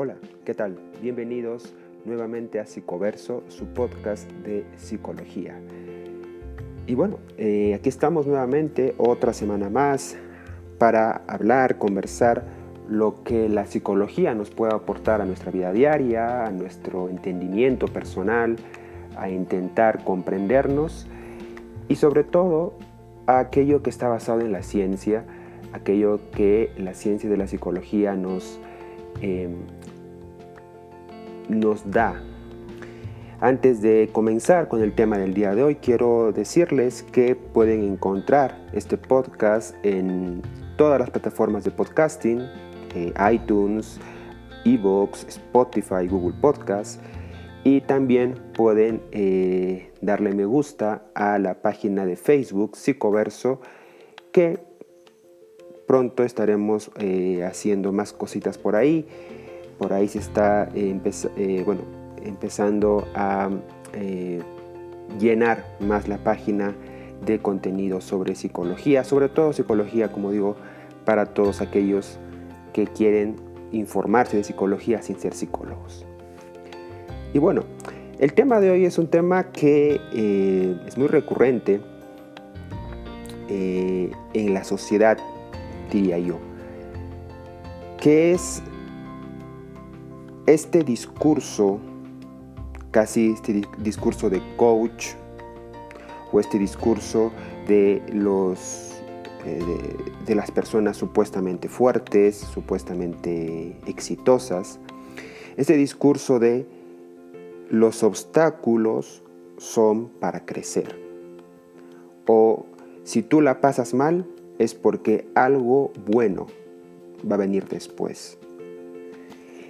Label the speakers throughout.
Speaker 1: Hola, ¿qué tal? Bienvenidos nuevamente a Psicoverso, su podcast de psicología. Y bueno, eh, aquí estamos nuevamente otra semana más para hablar, conversar lo que la psicología nos puede aportar a nuestra vida diaria, a nuestro entendimiento personal, a intentar comprendernos y sobre todo a aquello que está basado en la ciencia, aquello que la ciencia de la psicología nos em, nos da. Antes de comenzar con el tema del día de hoy, quiero decirles que pueden encontrar este podcast en todas las plataformas de podcasting, eh, iTunes, Evox, Spotify, Google Podcast. Y también pueden eh, darle me gusta a la página de Facebook Psicoverso, que pronto estaremos eh, haciendo más cositas por ahí por ahí se está eh, eh, bueno, empezando a eh, llenar más la página de contenido sobre psicología, sobre todo psicología, como digo, para todos aquellos que quieren informarse de psicología sin ser psicólogos. Y bueno, el tema de hoy es un tema que es muy recurrente en la sociedad, diría yo, que es este discurso, casi este discurso de coach, o este discurso de los eh, de, las personas supuestamente fuertes, supuestamente exitosas, este discurso de los obstáculos son para crecer. O si tú la pasas mal es porque algo bueno va a venir después.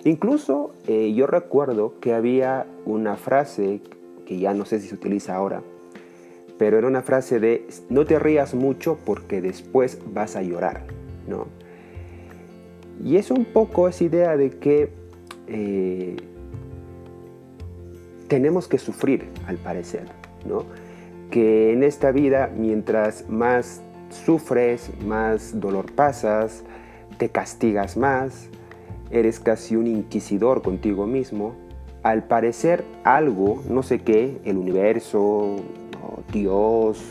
Speaker 1: Incluso eh, yo recuerdo que había una frase que ya no sé si se utiliza ahora, pero era una frase de no te rías mucho porque después vas a llorar, ¿no? Y es un poco esa idea de que eh, tenemos que sufrir, al parecer, ¿no? Que en esta vida, mientras más sufres, más dolor pasas, te castigas más, eres casi un inquisidor contigo mismo, al parecer algo, no sé qué, el universo, Dios,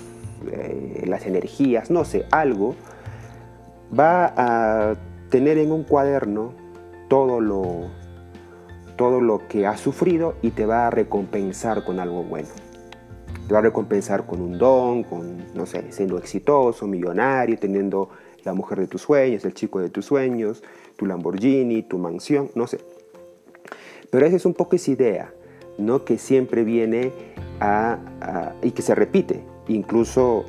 Speaker 1: eh, las energías, no sé, algo, va a tener en un cuaderno todo lo, todo lo que has sufrido y te va a recompensar con algo bueno. Te va a recompensar con un don, con, no sé, siendo exitoso, millonario, teniendo la mujer de tus sueños, el chico de tus sueños, tu Lamborghini, tu mansión, no sé. Pero esa es un poco esa idea, ¿no? Que siempre viene a, y que se repite, incluso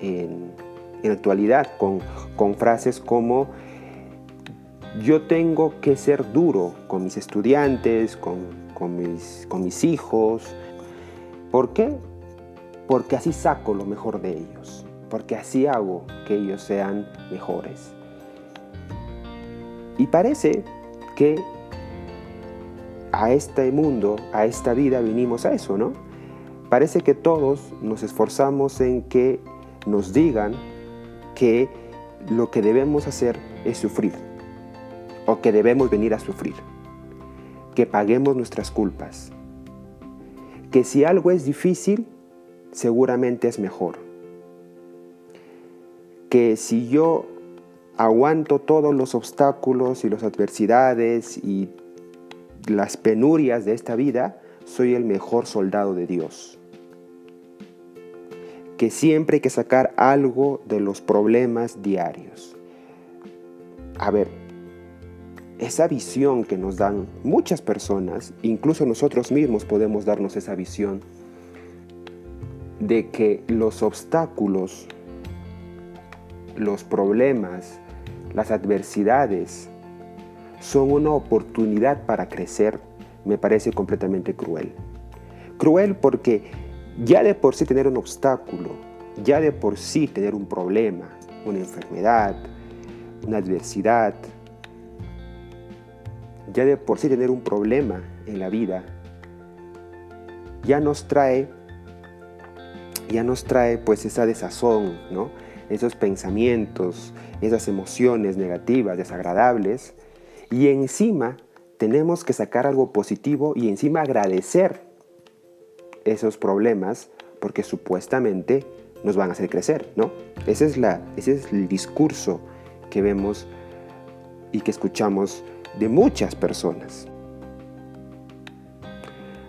Speaker 1: en, en actualidad, con, con frases como yo tengo que ser duro con mis estudiantes, con, con, mis, con mis hijos. ¿Por qué? Porque así saco lo mejor de ellos, porque así hago que ellos sean mejores. Y parece que a este mundo, a esta vida vinimos a eso, ¿no? Parece que todos nos esforzamos en que nos digan que lo que debemos hacer es sufrir o que debemos venir a sufrir, que paguemos nuestras culpas, que si algo es difícil, seguramente es mejor, que si yo aguanto todos los obstáculos y las adversidades y las penurias de esta vida, soy el mejor soldado de Dios. Que siempre hay que sacar algo de los problemas diarios. A ver, esa visión que nos dan muchas personas, incluso nosotros mismos podemos darnos esa visión de que los obstáculos, los problemas, las adversidades son una oportunidad para crecer, me parece completamente cruel. Cruel porque ya de por sí tener un obstáculo, ya de por sí tener un problema, una enfermedad, una adversidad, ya de por sí tener un problema en la vida, ya nos trae, ya nos trae pues esa desazón, ¿no? Esos pensamientos, esas emociones negativas, desagradables, y encima tenemos que sacar algo positivo y encima agradecer esos problemas porque supuestamente nos van a hacer crecer, ¿no? Ese es, la, ese es el discurso que vemos y que escuchamos de muchas personas.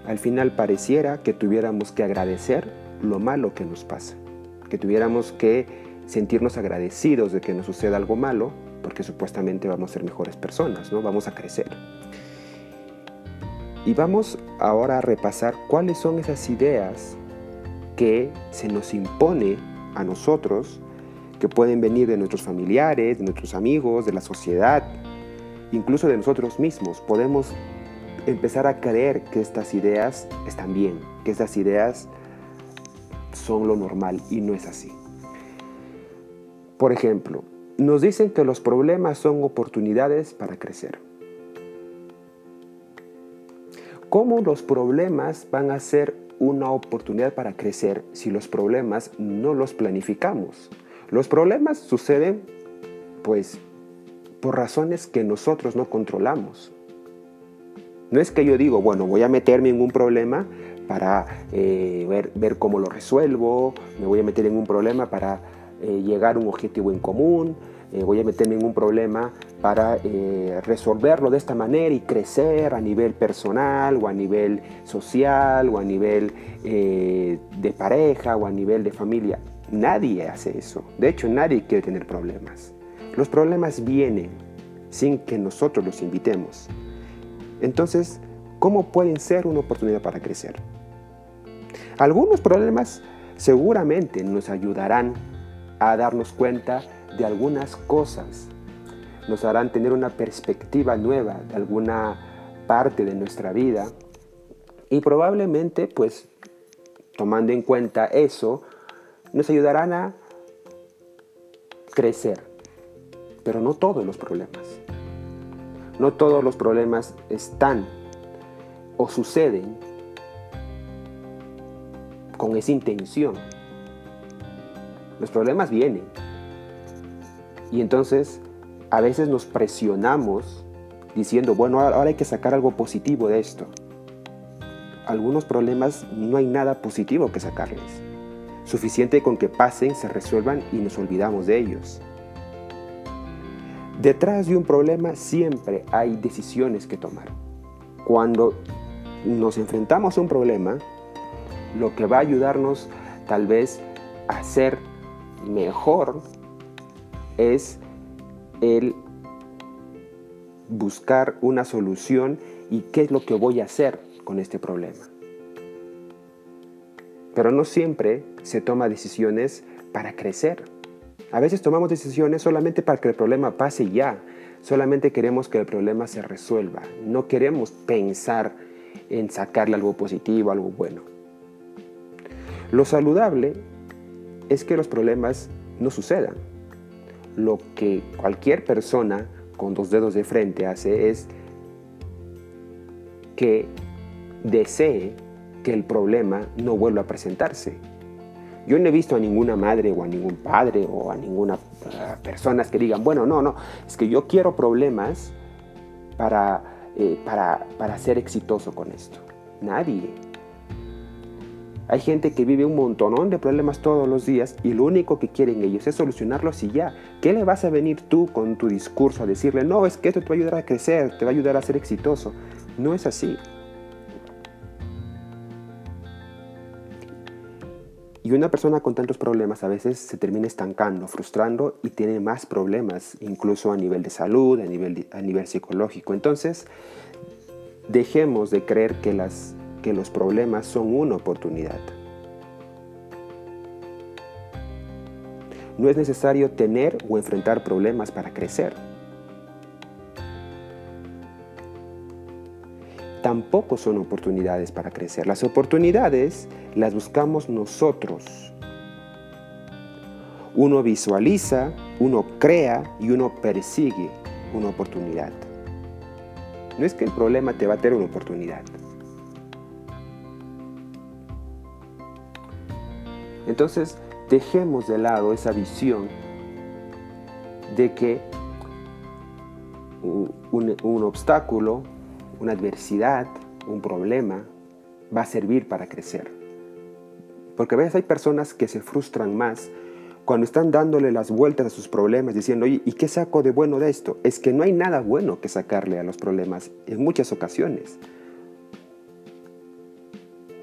Speaker 1: Al final pareciera que tuviéramos que agradecer lo malo que nos pasa, que tuviéramos que sentirnos agradecidos de que nos suceda algo malo, porque supuestamente vamos a ser mejores personas, ¿no? Vamos a crecer. Y vamos ahora a repasar cuáles son esas ideas que se nos impone a nosotros, que pueden venir de nuestros familiares, de nuestros amigos, de la sociedad, incluso de nosotros mismos. Podemos empezar a creer que estas ideas están bien, que estas ideas son lo normal y no es así. Por ejemplo, nos dicen que los problemas son oportunidades para crecer. ¿Cómo los problemas van a ser una oportunidad para crecer si los problemas no los planificamos. Los problemas suceden pues por razones que nosotros no controlamos. No es que yo digo, bueno, voy a meterme en un problema para eh, ver, ver, cómo lo resuelvo, me voy a meter en un problema para eh, llegar a un objetivo en común, eh, voy a meterme en un problema para eh, resolverlo de esta manera y crecer a nivel personal o a nivel social o a nivel de pareja o a nivel de familia. Nadie hace eso. De hecho, nadie quiere tener problemas. Los problemas vienen sin que nosotros los invitemos. Entonces, ¿cómo pueden ser una oportunidad para crecer? Algunos problemas seguramente nos ayudarán a darnos cuenta de algunas cosas, nos harán tener una perspectiva nueva de alguna parte de nuestra vida y probablemente pues tomando en cuenta eso nos ayudarán a crecer, pero no todos los problemas. No todos los problemas están o suceden con esa intención. Los problemas vienen, y entonces a veces nos presionamos diciendo, bueno, ahora hay que sacar algo positivo de esto. Algunos problemas no hay nada positivo que sacarles. Suficiente con que pasen, se resuelvan y nos olvidamos de ellos. Detrás de un problema siempre hay decisiones que tomar. Cuando nos enfrentamos a un problema, lo que va a ayudarnos tal vez a ser mejor es el buscar una solución y qué es lo que voy a hacer con este problema. Pero no siempre se toma decisiones para crecer. A veces tomamos decisiones solamente para que el problema pase ya. Solamente queremos que el problema se resuelva. No queremos pensar en sacarle algo positivo, algo bueno. Lo saludable es que los problemas no sucedan lo que cualquier persona con dos dedos de frente hace es que desee que el problema no vuelva a presentarse. Yo no he visto a ninguna madre o a ningún padre o a ninguna uh, persona que digan, bueno, no, no, es que yo quiero problemas para, eh, para, para ser exitoso con esto. Nadie. Hay gente que vive un montonón de problemas todos los días y lo único que quieren ellos es solucionarlos y ya. ¿Qué le vas a venir tú con tu discurso a decirle, no, es que esto te va a ayudar a crecer, te va a ayudar a ser exitoso? No es así. Y una persona con tantos problemas a veces se termina estancando, frustrando y tiene más problemas, incluso a nivel de salud, a nivel, a nivel psicológico. Entonces, dejemos de creer que las que los problemas son una oportunidad. No es necesario tener o enfrentar problemas para crecer. Tampoco son oportunidades para crecer. Las oportunidades las buscamos nosotros. Uno visualiza, uno crea y uno persigue una oportunidad. No es que el problema te va a tener una oportunidad. Entonces, dejemos de lado esa visión de que un, obstáculo una adversidad, un problema, va a servir para crecer. Porque a veces hay personas que se frustran más cuando están dándole las vueltas a sus problemas, diciendo, oye, ¿y qué saco de bueno de esto? Es que no hay nada bueno que sacarle a los problemas en muchas ocasiones.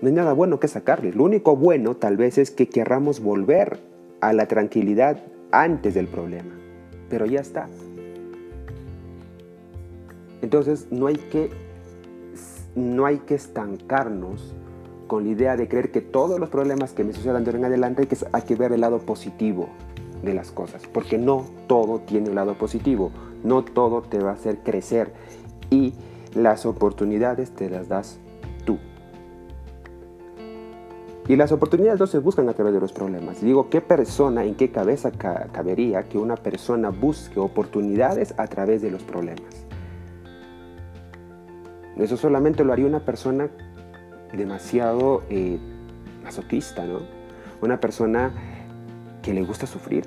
Speaker 1: No hay nada bueno que sacarle. Lo único bueno tal vez es que querramos volver a la tranquilidad antes del problema. Pero ya está. Entonces no hay que, no hay que estancarnos con la idea de creer que todos los problemas que me sucedan de ahora en adelante hay que, hay que ver el lado positivo de las cosas, porque no todo tiene un lado positivo, no todo te va a hacer crecer y las oportunidades te las das Y las oportunidades no se buscan a través de los problemas. Digo, ¿qué persona, en qué cabeza cabería que una persona busque oportunidades a través de los problemas? Eso solamente lo haría una persona demasiado eh, masoquista, ¿no? Una persona que le gusta sufrir.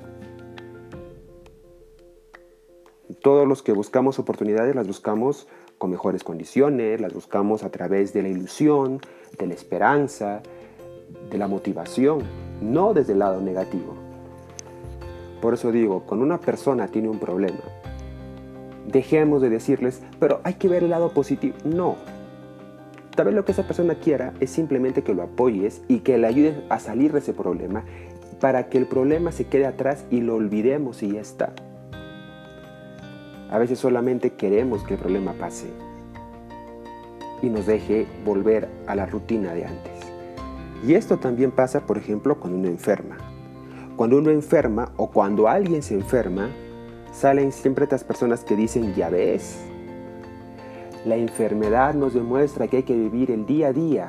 Speaker 1: Todos los que buscamos oportunidades las buscamos con mejores condiciones, las buscamos a través de la ilusión, de la esperanza, de la motivación, no desde el lado negativo. Por eso digo, cuando una persona tiene un problema, dejemos de decirles, pero hay que ver el lado positivo. No, Tal vez lo que esa persona quiera es simplemente que lo apoyes y que le ayudes a salir de ese problema para que el problema se quede atrás y lo olvidemos y ya está. A veces solamente queremos que el problema pase y nos deje volver a la rutina de antes. Y esto también pasa, por ejemplo, cuando uno enferma. Cuando uno enferma o cuando alguien se enferma, salen siempre estas personas que dicen, ya ves, la enfermedad nos demuestra que hay que vivir el día a día,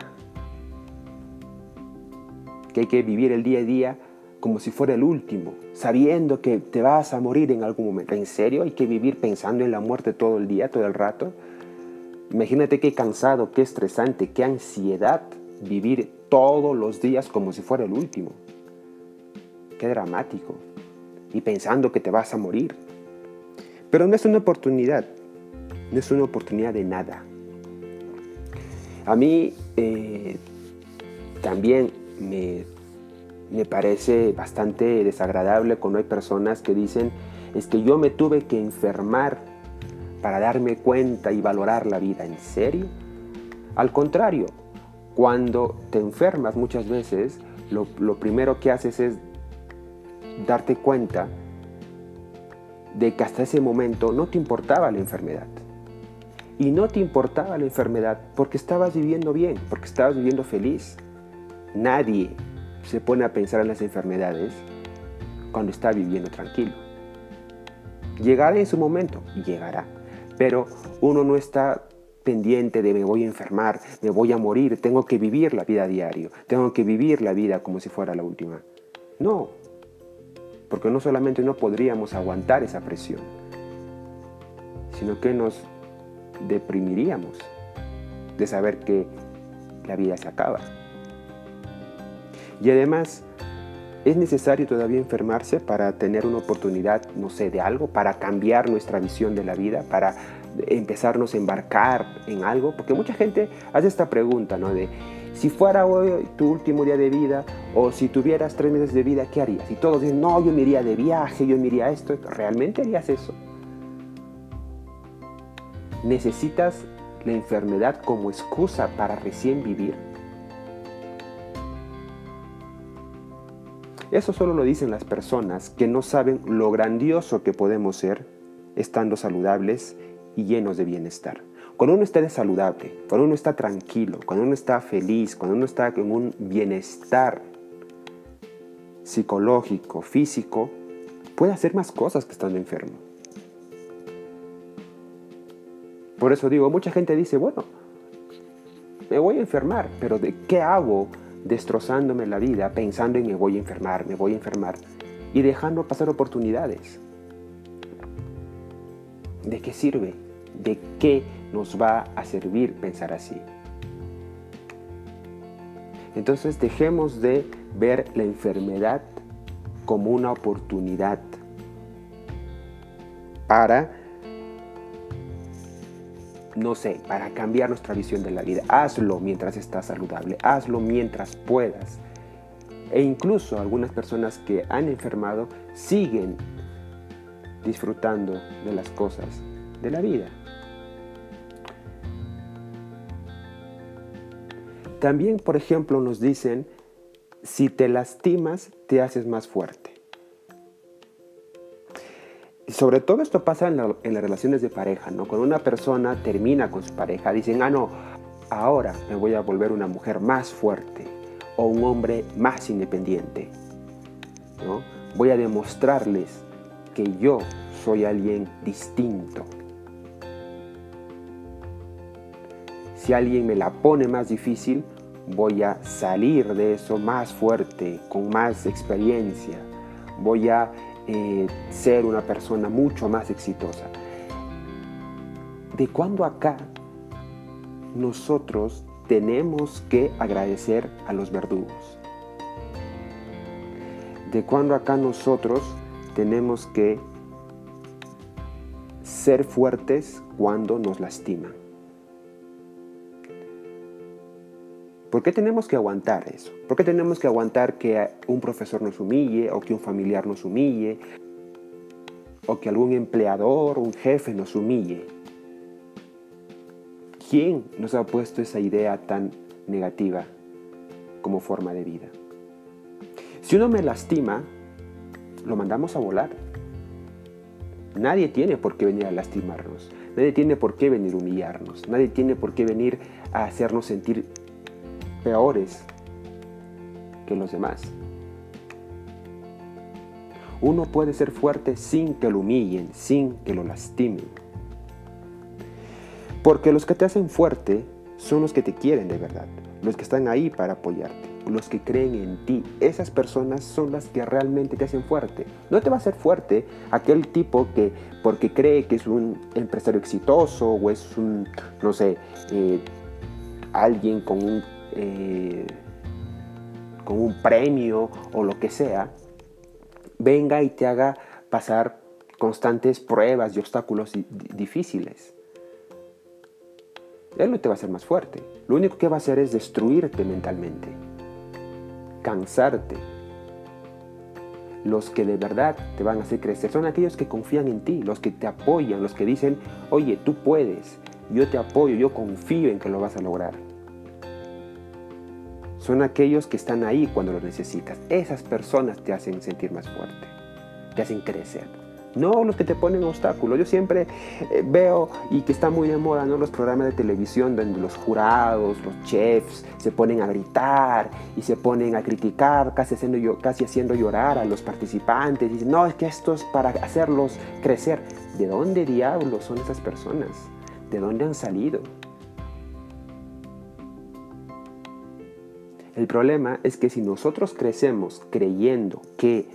Speaker 1: que hay que vivir el día a día como si fuera el último, sabiendo que te vas a morir en algún momento. ¿En serio hay que vivir pensando en la muerte todo el día, todo el rato? Imagínate qué cansado, qué estresante, qué ansiedad vivir todos los días como si fuera el último. Qué dramático. Y pensando que te vas a morir. Pero no es una oportunidad no es una oportunidad de nada. A mí eh, también me, me parece bastante desagradable cuando hay personas que dicen, es que yo me tuve que enfermar para darme cuenta y valorar la vida. ¿En serio? Al contrario, cuando te enfermas muchas veces, lo, primero que haces es darte cuenta de que hasta ese momento no te importaba la enfermedad y no te importaba la enfermedad porque estabas viviendo bien, porque estabas viviendo feliz. Nadie se pone a pensar en las enfermedades cuando está viviendo tranquilo. Llegará en su momento, llegará, pero uno no está pendiente de me voy a enfermar, me voy a morir, tengo que vivir la vida a diario, tengo que vivir la vida como si fuera la última. No, porque no solamente no podríamos aguantar esa presión, sino que nos deprimiríamos de saber que la vida se acaba. Y además, ¿es necesario todavía enfermarse para tener una oportunidad, no sé, de algo, para cambiar nuestra visión de la vida, para empezarnos a embarcar en algo? Porque mucha gente hace esta pregunta, ¿no? De, si fuera hoy tu último día de vida o si tuvieras tres meses de vida, ¿qué harías? Y todos dicen, no, yo me iría de viaje, yo me iría esto. ¿Realmente harías eso? ¿Necesitas la enfermedad como excusa para recién vivir? Eso solo lo dicen las personas que no saben lo grandioso que podemos ser estando saludables y llenos de bienestar. Cuando uno está saludable, cuando uno está tranquilo, cuando uno está feliz, cuando uno está en un bienestar psicológico, físico, puede hacer más cosas que estando enfermo. Por eso digo, mucha gente dice, bueno, me voy a enfermar, pero ¿de qué hago destrozándome la vida pensando en me voy a enfermar, me voy a enfermar y dejando pasar oportunidades? ¿De qué sirve? ¿De qué nos va a servir pensar así? Entonces dejemos de ver la enfermedad como una oportunidad para no sé, para cambiar nuestra visión de la vida. Hazlo mientras estás saludable, hazlo mientras puedas. E incluso algunas personas que han enfermado siguen disfrutando de las cosas de la vida. También, por ejemplo, nos dicen, si te lastimas, te haces más fuerte. Y sobre todo esto pasa en, las relaciones de pareja, ¿no? Cuando una persona termina con su pareja, dicen, ah, no, ahora me voy a volver una mujer más fuerte o un hombre más independiente, ¿no? Voy a demostrarles que yo soy alguien distinto. Si alguien me la pone más difícil, voy a salir de eso más fuerte, con más experiencia. Voy a eh, ser una persona mucho más exitosa. ¿De cuándo acá nosotros tenemos que agradecer a los verdugos? ¿De cuándo acá nosotros tenemos que ser fuertes cuando nos lastiman? ¿Por qué tenemos que aguantar eso? ¿Por qué tenemos que aguantar que un profesor nos humille o que un familiar nos humille o que algún empleador un jefe nos humille? ¿Quién nos ha puesto esa idea tan negativa como forma de vida? Si uno me lastima, lo mandamos a volar. Nadie tiene por qué venir a lastimarnos. Nadie tiene por qué venir a humillarnos. Nadie tiene por qué venir a hacernos sentir peores que los demás. Uno puede ser fuerte sin que lo humillen, sin que lo lastimen. Porque los que te hacen fuerte son los que te quieren de verdad, los que están ahí para apoyarte, los que creen en ti. Esas personas son las que realmente te hacen fuerte. No te va a hacer fuerte aquel tipo que porque cree que es un empresario exitoso o es un, no sé, eh, alguien con un eh, con un premio o lo que sea, venga y te haga pasar constantes pruebas y obstáculos difíciles. Él no te va a hacer más fuerte. Lo único que va a hacer es destruirte mentalmente, cansarte. Los que de verdad te van a hacer crecer son aquellos que confían en ti, los que te apoyan, los que dicen, oye, tú puedes, yo te apoyo, yo confío en que lo vas a lograr son aquellos que están ahí cuando lo necesitas. Esas personas te hacen sentir más fuerte, te hacen crecer. No los que te ponen obstáculos. Yo siempre eh, veo y que está muy de moda ¿no? los programas de televisión donde los jurados, los chefs se ponen a gritar y se ponen a criticar, casi haciendo, casi haciendo llorar a los participantes. Dicen, no, es que esto es para hacerlos crecer. ¿De dónde diablos son esas personas? ¿De dónde han salido? El problema es que si nosotros crecemos creyendo que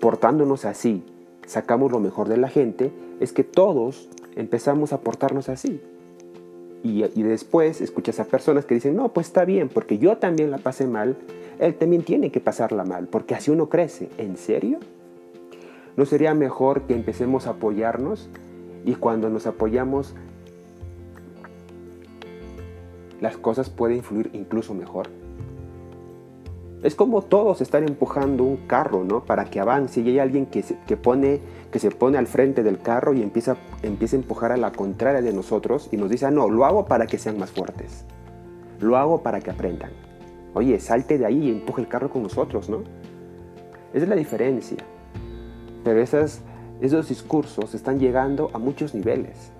Speaker 1: portándonos así sacamos lo mejor de la gente, es que todos empezamos a portarnos así. Y, después escuchas a personas que dicen, no, pues está bien, porque yo también la pasé mal, él también tiene que pasarla mal, porque así uno crece. ¿En serio? ¿No sería mejor que empecemos a apoyarnos y cuando nos apoyamos las cosas pueden fluir incluso mejor. Es como todos están empujando un carro, ¿no? Para que avance y hay alguien que se, que pone, que se pone al frente del carro y empieza, empieza a empujar a la contraria de nosotros y nos dice, ah, no, lo hago para que sean más fuertes. Lo hago para que aprendan. Oye, salte de ahí y empuje el carro con nosotros, ¿no? Esa es la diferencia. Pero esas, esos discursos están llegando a muchos niveles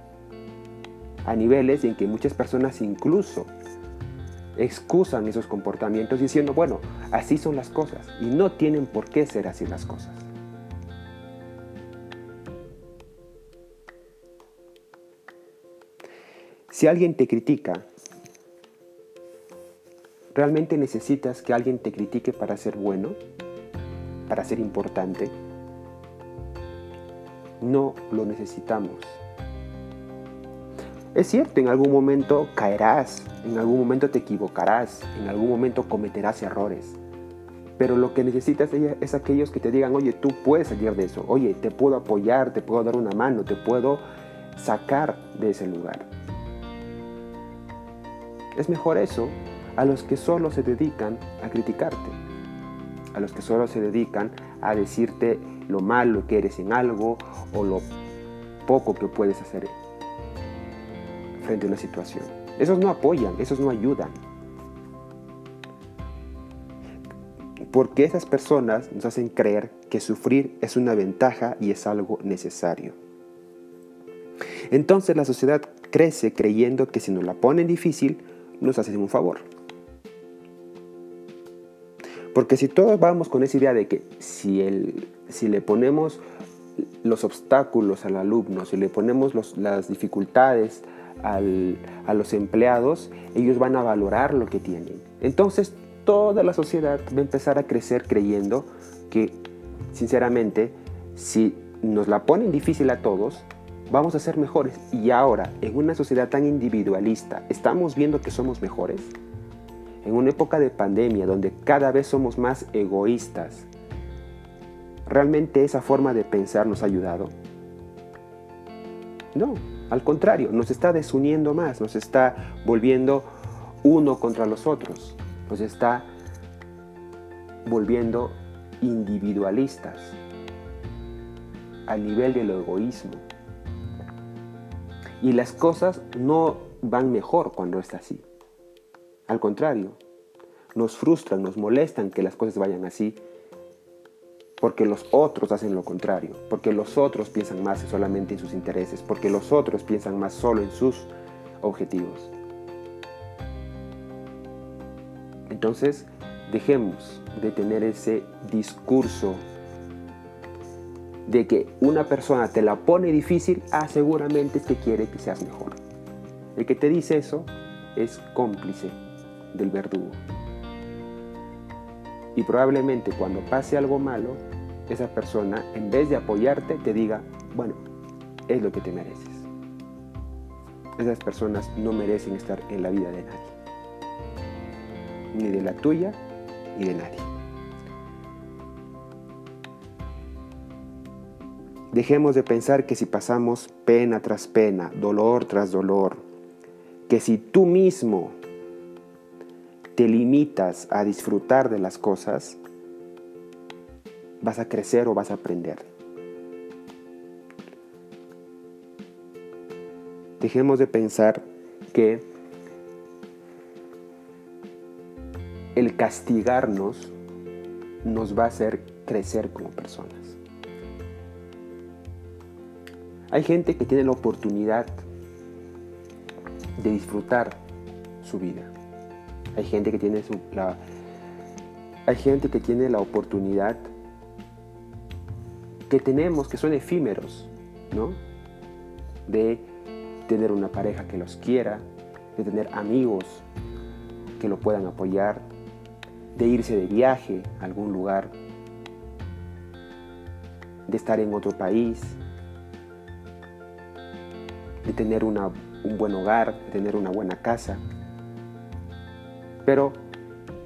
Speaker 1: a niveles en que muchas personas incluso excusan esos comportamientos diciendo, bueno, así son las cosas y no tienen por qué ser así las cosas. Si alguien te critica, ¿realmente necesitas que alguien te critique para ser bueno? ¿Para ser importante? No lo necesitamos. Es cierto, en algún momento caerás, en algún momento te equivocarás, en algún momento cometerás errores. Pero lo que necesitas es aquellos que te digan, oye, tú puedes salir de eso, oye, te puedo apoyar, te puedo dar una mano, te puedo sacar de ese lugar. Es mejor eso a los que solo se dedican a criticarte, a los que solo se dedican a decirte lo malo que eres en algo o lo poco que puedes hacer frente a una situación. Esos no apoyan, esos no ayudan. Porque esas personas nos hacen creer que sufrir es una ventaja y es algo necesario. Entonces la sociedad crece creyendo que si nos la ponen difícil, nos hacen un favor. Porque si todos vamos con esa idea de que si, el, si le ponemos los obstáculos al alumno, si le ponemos las dificultades a los empleados, ellos van a valorar lo que tienen. Entonces toda la sociedad va a empezar a crecer creyendo que, sinceramente, si nos la ponen difícil a todos, vamos a ser mejores. Y ahora, en una sociedad tan individualista, ¿estamos viendo que somos mejores? En una época de pandemia donde cada vez somos más egoístas, ¿realmente esa forma de pensar nos ha ayudado? No, al contrario, nos está desuniendo más, nos está volviendo uno contra los otros, nos está volviendo individualistas al nivel del egoísmo. Y las cosas no van mejor cuando está así. Al contrario, nos frustran, nos molestan que las cosas vayan así, porque los otros hacen lo contrario, porque los otros piensan más solamente en sus intereses, porque los otros piensan más solo en sus objetivos. Entonces, dejemos de tener ese discurso de que una persona te la pone difícil, ah, es que quiere que seas mejor. El que te dice eso es cómplice del verdugo. Y probablemente cuando pase algo malo, esa persona, en vez de apoyarte, te diga, bueno, es lo que te mereces. Esas personas no merecen estar en la vida de nadie. Ni de la tuya, ni de nadie. Dejemos de pensar que si pasamos pena tras pena, dolor tras dolor, que si tú mismo te limitas a disfrutar de las cosas, vas a crecer o vas a aprender. Dejemos de pensar que el castigarnos nos va a hacer crecer como personas. Hay gente que tiene la oportunidad de disfrutar su vida. Hay gente que tiene la, hay gente que tiene la oportunidad que tenemos, que son efímeros, ¿no? De tener una pareja que los quiera, de tener amigos que lo puedan apoyar, de irse de viaje a algún lugar, de estar en otro país, de tener un buen hogar, de tener una buena casa. Pero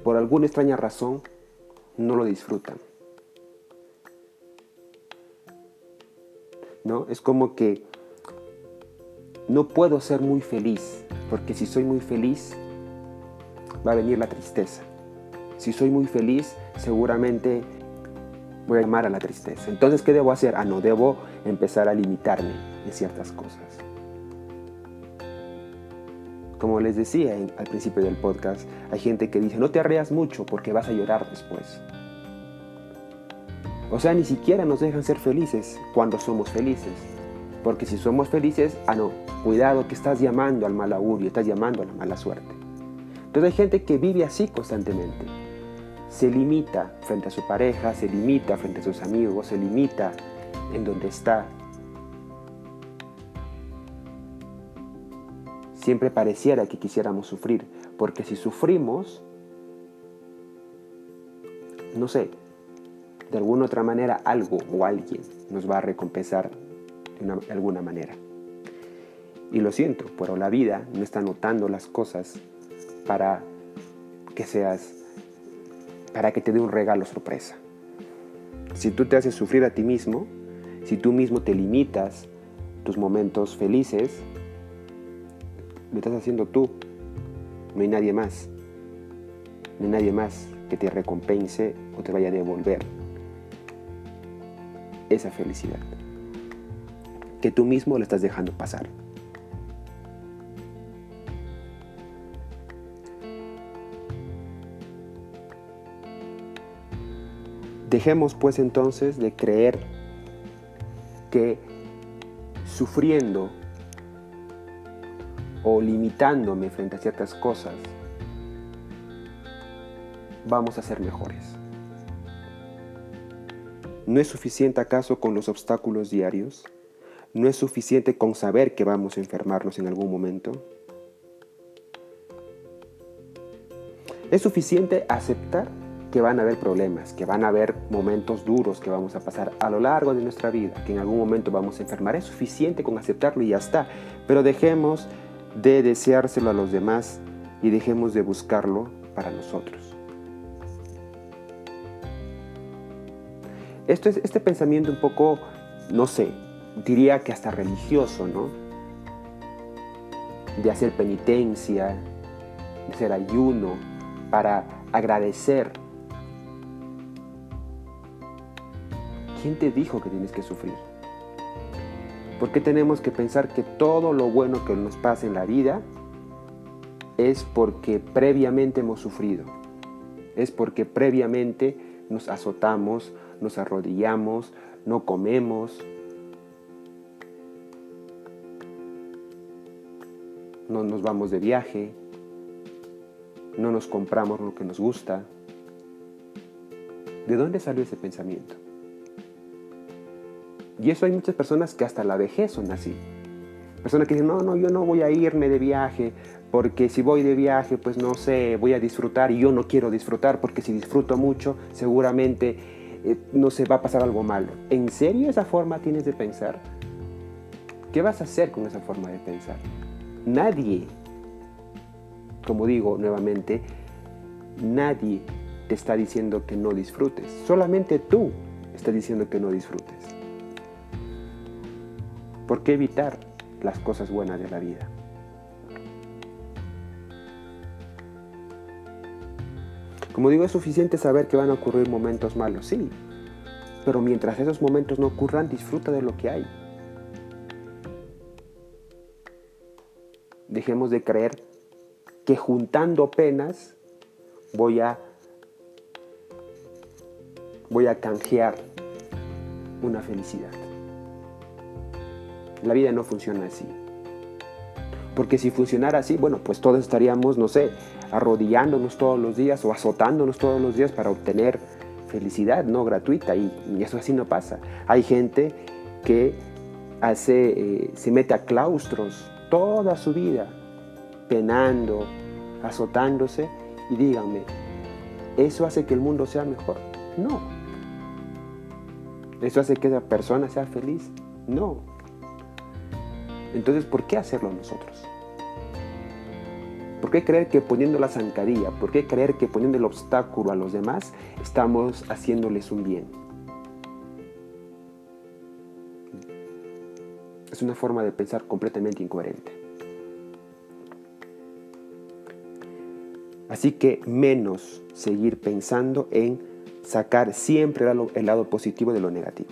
Speaker 1: por alguna extraña razón no lo disfrutan. Es como que no puedo ser muy feliz, porque si soy muy feliz va a venir la tristeza. Si soy muy feliz, seguramente voy a amar a la tristeza. Entonces, ¿qué debo hacer? Ah, no, debo empezar a limitarme en ciertas cosas. Como les decía al principio del podcast, hay gente que dice, no te arreas mucho porque vas a llorar después. O sea, ni siquiera nos dejan ser felices cuando somos felices. Porque si somos felices, ah no, cuidado que estás llamando al mal augurio, estás llamando a la mala suerte. Entonces hay gente que vive así constantemente. Se limita frente a su pareja, se limita frente a sus amigos, se limita en donde está, siempre pareciera que quisiéramos sufrir, porque si sufrimos, no sé, de alguna otra manera algo o alguien nos va a recompensar de, alguna manera. Y lo siento, pero la vida no está notando las cosas para que seas, para que te dé un regalo sorpresa. Si tú te haces sufrir a ti mismo, si tú mismo te limitas tus momentos felices, lo estás haciendo tú. No hay nadie más. No hay nadie más que te recompense o te vaya a devolver esa felicidad. Que tú mismo le estás dejando pasar. Dejemos pues entonces de creer que sufriendo o limitándome frente a ciertas cosas, vamos a ser mejores. ¿No es suficiente acaso con los obstáculos diarios? ¿No es suficiente con saber que vamos a enfermarnos en algún momento? ¿Es suficiente aceptar que van a haber problemas, que van a haber momentos duros que vamos a pasar a lo largo de nuestra vida, que en algún momento vamos a enfermar. Es suficiente con aceptarlo y ya está. Pero dejemos de deseárselo a los demás y dejemos de buscarlo para nosotros. Esto es este pensamiento un poco, no sé, diría que hasta religioso, ¿no? De hacer penitencia, de hacer ayuno, para agradecer ¿Quién te dijo que tienes que sufrir? ¿Por qué tenemos que pensar que todo lo bueno que nos pasa en la vida es porque previamente hemos sufrido? Es porque previamente nos azotamos, nos arrodillamos, no comemos, no nos vamos de viaje, no nos compramos lo que nos gusta. ¿De dónde salió ese pensamiento? Y eso hay muchas personas que hasta la vejez son así. Personas que dicen, no, no, yo no voy a irme de viaje, porque si voy de viaje, pues no sé, voy a disfrutar y yo no quiero disfrutar, porque si disfruto mucho, seguramente eh, no se va a pasar algo malo. ¿En serio esa forma tienes de pensar? ¿Qué vas a hacer con esa forma de pensar? Nadie, como digo nuevamente, nadie te está diciendo que no disfrutes. Solamente tú estás diciendo que no disfrutes. ¿Por qué evitar las cosas buenas de la vida? Como digo, es suficiente saber que van a ocurrir momentos malos, sí, pero mientras esos momentos no ocurran, disfruta de lo que hay. Dejemos de creer que juntando penas voy a voy a canjear una felicidad. La vida no funciona así. Porque si funcionara así, bueno, pues todos estaríamos, no sé, arrodillándonos todos los días o azotándonos todos los días para obtener felicidad no gratuita y, eso así no pasa. Hay gente que hace, eh, se mete a claustros toda su vida penando, azotándose y díganme, ¿eso hace que el mundo sea mejor? No. ¿Eso hace que esa persona sea feliz? No. Entonces, ¿por qué hacerlo nosotros? ¿Por qué creer que poniendo la zancadilla, por qué creer que poniendo el obstáculo a los demás estamos haciéndoles un bien? Es una forma de pensar completamente incoherente. Así que menos seguir pensando en sacar siempre el lado positivo de lo negativo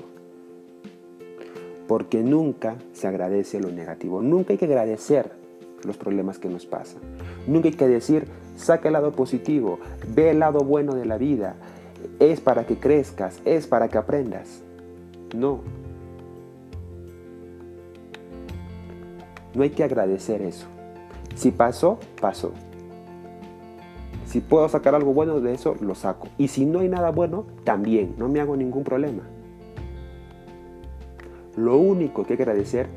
Speaker 1: porque nunca se agradece lo negativo. Nunca hay que agradecer los problemas que nos pasan. Nunca hay que decir, saca el lado positivo, ve el lado bueno de la vida, es para que crezcas, es para que aprendas. No. No hay que agradecer eso. Si pasó, pasó. Si puedo sacar algo bueno de eso, lo saco. Y si no hay nada bueno, también, no me hago ningún problema. Lo único que hay que agradecer,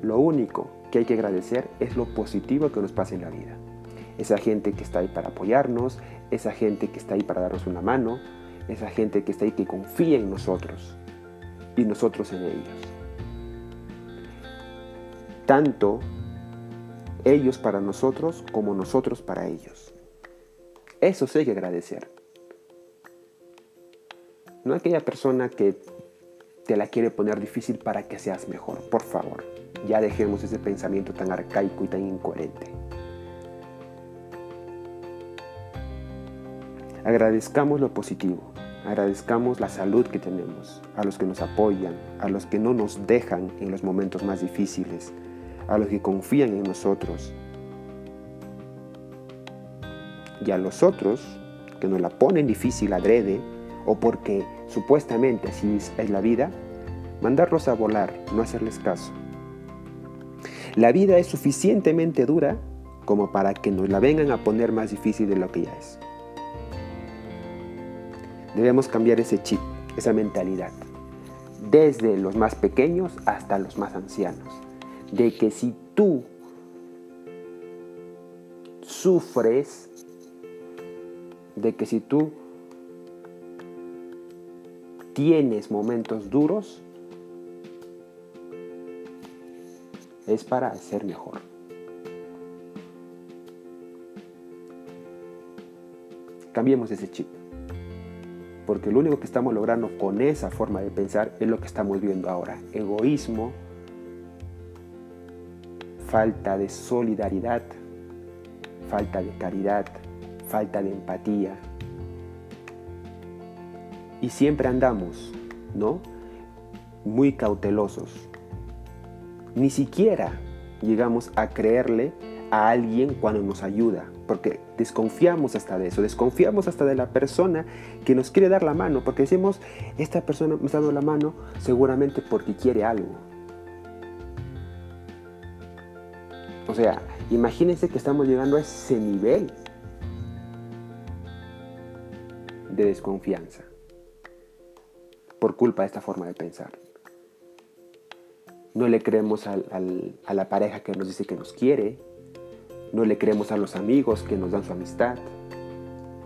Speaker 1: lo único que hay que agradecer es lo positivo que nos pasa en la vida. Esa gente que está ahí para apoyarnos, esa gente que está ahí para darnos una mano, esa gente que está ahí que confía en nosotros y nosotros en ellos. Tanto ellos para nosotros como nosotros para ellos. Eso sí hay que agradecer. No aquella persona que te la quiere poner difícil para que seas mejor. Por favor, ya dejemos ese pensamiento tan arcaico y tan incoherente. Agradezcamos lo positivo, agradezcamos la salud que tenemos, a los que nos apoyan, a los que no nos dejan en los momentos más difíciles, a los que confían en nosotros. Y a los otros que nos la ponen difícil adrede o porque supuestamente así es la vida, mandarlos a volar, no hacerles caso. La vida es suficientemente dura como para que nos la vengan a poner más difícil de lo que ya es. Debemos cambiar ese chip, esa mentalidad, desde los más pequeños hasta los más ancianos, de que si tú sufres, de que si tú tienes momentos duros, es para ser mejor. Cambiemos ese chip porque lo único que estamos logrando con esa forma de pensar es lo que estamos viendo ahora. Egoísmo, falta de solidaridad, falta de caridad, falta de empatía. Y siempre andamos, ¿no? Muy cautelosos. Ni siquiera llegamos a creerle a alguien cuando nos ayuda, porque desconfiamos hasta de eso, desconfiamos hasta de la persona que nos quiere dar la mano, porque decimos, esta persona me está dando la mano seguramente porque quiere algo. O sea, imagínense que estamos llegando a ese nivel de desconfianza por culpa de esta forma de pensar. No le creemos a la pareja que nos dice que nos quiere, no le creemos a los amigos que nos dan su amistad.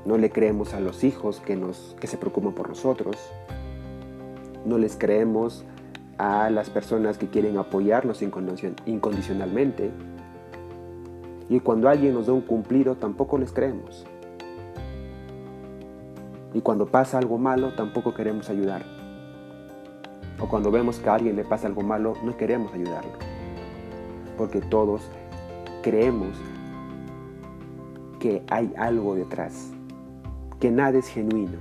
Speaker 1: No le creemos a los hijos que, que se preocupan por nosotros. No les creemos a las personas que quieren apoyarnos incondicionalmente. Y cuando alguien nos da un cumplido, tampoco les creemos. Y cuando pasa algo malo, tampoco queremos ayudar. O cuando vemos que a alguien le pasa algo malo, no queremos ayudarlo. Porque todos creemos que hay algo detrás, que nada es genuino.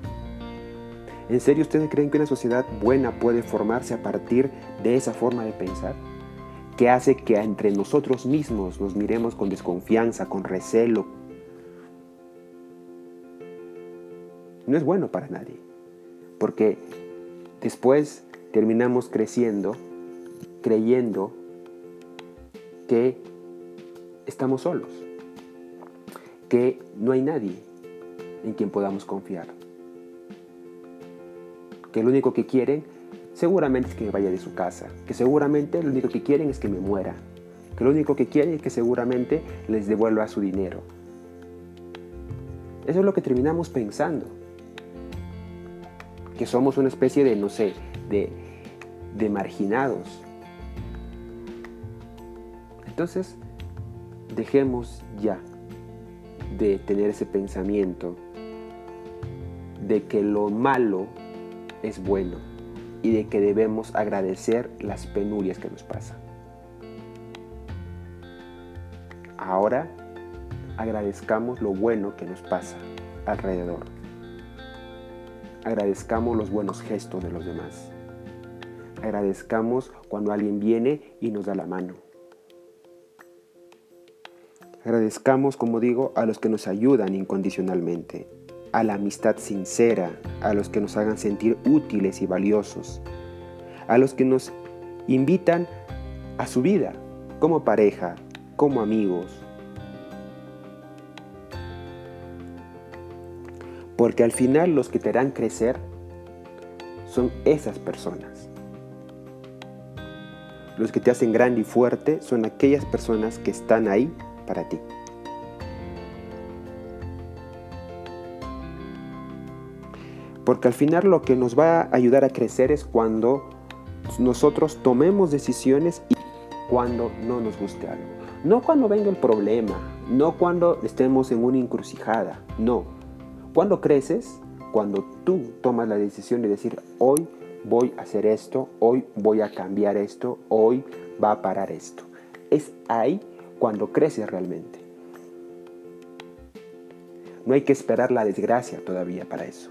Speaker 1: ¿En serio ustedes creen que una sociedad buena puede formarse a partir de esa forma de pensar? Que hace que entre nosotros mismos nos miremos con desconfianza, con recelo. No es bueno para nadie, porque después terminamos creciendo, creyendo que estamos solos que no hay nadie en quien podamos confiar. Que lo único que quieren seguramente es que me vaya de su casa, que seguramente lo único que quieren es que me muera, que lo único que quieren es que seguramente les devuelva su dinero. Eso es lo que terminamos pensando. Que somos una especie de, no sé, de, marginados. Entonces, dejemos ya de tener ese pensamiento de que lo malo es bueno y de que debemos agradecer las penurias que nos pasan. Ahora agradezcamos lo bueno que nos pasa alrededor. Agradezcamos los buenos gestos de los demás. Agradezcamos cuando alguien viene y nos da la mano. Agradezcamos, como digo, a los que nos ayudan incondicionalmente, a la amistad sincera, a los que nos hagan sentir útiles y valiosos, a los que nos invitan a su vida, como pareja, como amigos. Porque al final los que te harán crecer son esas personas. Los que te hacen grande y fuerte son aquellas personas que están ahí para ti. Porque al final lo que nos va a ayudar a crecer es cuando nosotros tomemos decisiones y cuando no nos guste algo. No cuando venga el problema, no cuando estemos en una encrucijada, no. Cuando creces, cuando tú tomas la decisión de decir, hoy voy a hacer esto, hoy voy a cambiar esto, hoy va a parar esto. Es ahí cuando creces realmente. No hay que esperar la desgracia todavía para eso.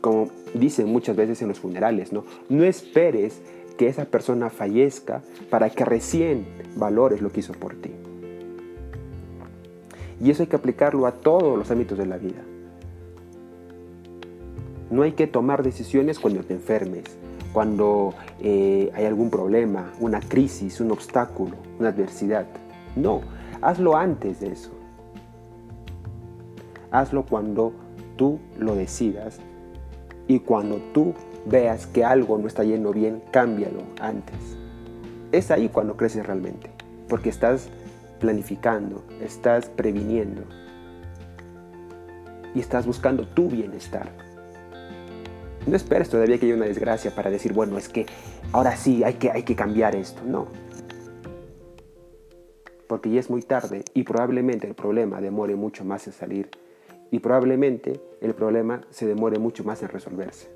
Speaker 1: Como dicen muchas veces en los funerales, ¿no? No esperes que esa persona fallezca para que recién valores lo que hizo por ti. Y eso hay que aplicarlo a todos los ámbitos de la vida. No hay que tomar decisiones cuando te enfermes, cuando eh, hay algún problema, una crisis, un obstáculo, una adversidad. No, hazlo antes de eso. Hazlo cuando tú lo decidas y cuando tú veas que algo no está yendo bien, cámbialo antes. Es ahí cuando creces realmente, porque estás planificando, estás previniendo y estás buscando tu bienestar. No esperes todavía que haya una desgracia para decir, bueno, es que ahora sí hay que, hay que cambiar esto. No. Porque ya es muy tarde y probablemente el problema demore mucho más en salir y probablemente el problema se demore mucho más en resolverse.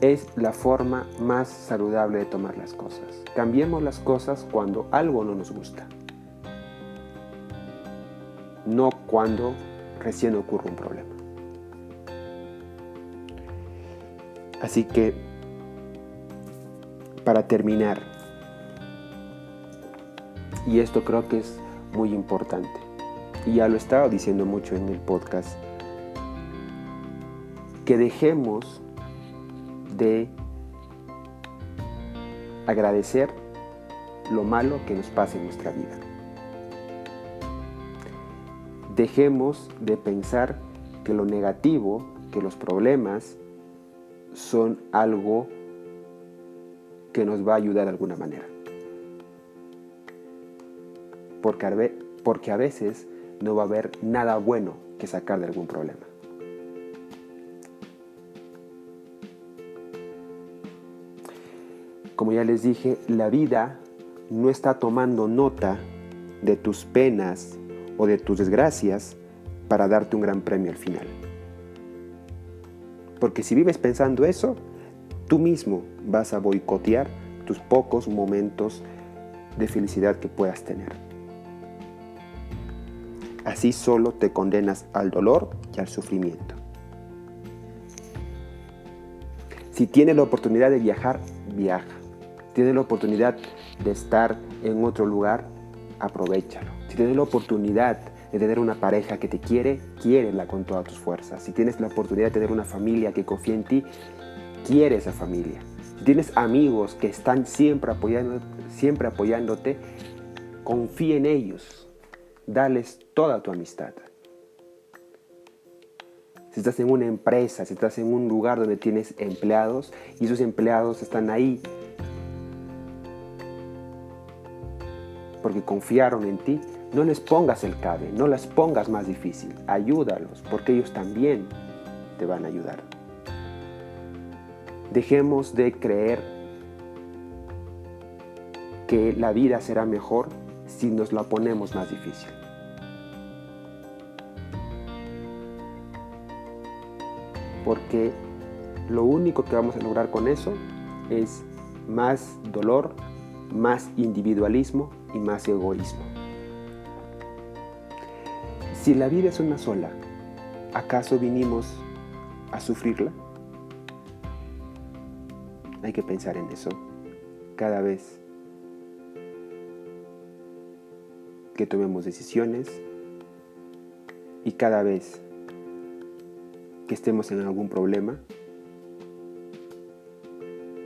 Speaker 1: Es la forma más saludable de tomar las cosas. Cambiemos las cosas cuando algo no nos gusta, no cuando recién ocurre un problema. Así que, para terminar, y esto creo que es muy importante, y ya lo he estado diciendo mucho en el podcast, que dejemos de agradecer lo malo que nos pasa en nuestra vida. Dejemos de pensar que lo negativo, que los problemas son algo que nos va a ayudar de alguna manera. Porque a, veces no va a haber nada bueno que sacar de algún problema. Como ya les dije, la vida no está tomando nota de tus penas, o de tus desgracias para darte un gran premio al final. Porque si vives pensando eso, tú mismo vas a boicotear tus pocos momentos de felicidad que puedas tener. Así solo te condenas al dolor y al sufrimiento. Si tienes la oportunidad de viajar, viaja. Tienes la oportunidad de estar en otro lugar, aprovechalo. Si tienes la oportunidad de tener una pareja que te quiere, quiérela con todas tus fuerzas. Si tienes la oportunidad de tener una familia que confía en ti, quiere esa familia. Si tienes amigos que están siempre, apoyando, siempre apoyándote, confía en ellos. Dales toda tu amistad. Si estás en una empresa, si estás en un lugar donde tienes empleados y esos empleados están ahí porque confiaron en ti, no les pongas el cabe, no las pongas más difícil, ayúdalos, porque ellos también te van a ayudar. Dejemos de creer que la vida será mejor si nos la ponemos más difícil. Porque lo único que vamos a lograr con eso es más dolor, más individualismo y más egoísmo. Si la vida es una sola, ¿acaso vinimos a sufrirla? Hay que pensar en eso cada vez que tomemos decisiones y cada vez que estemos en algún problema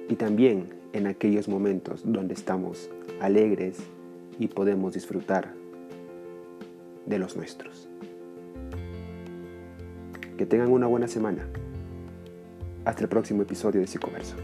Speaker 1: y también en aquellos momentos donde estamos alegres y podemos disfrutar de los nuestros. Que tengan una buena semana. Hasta el próximo episodio de Psicoverso.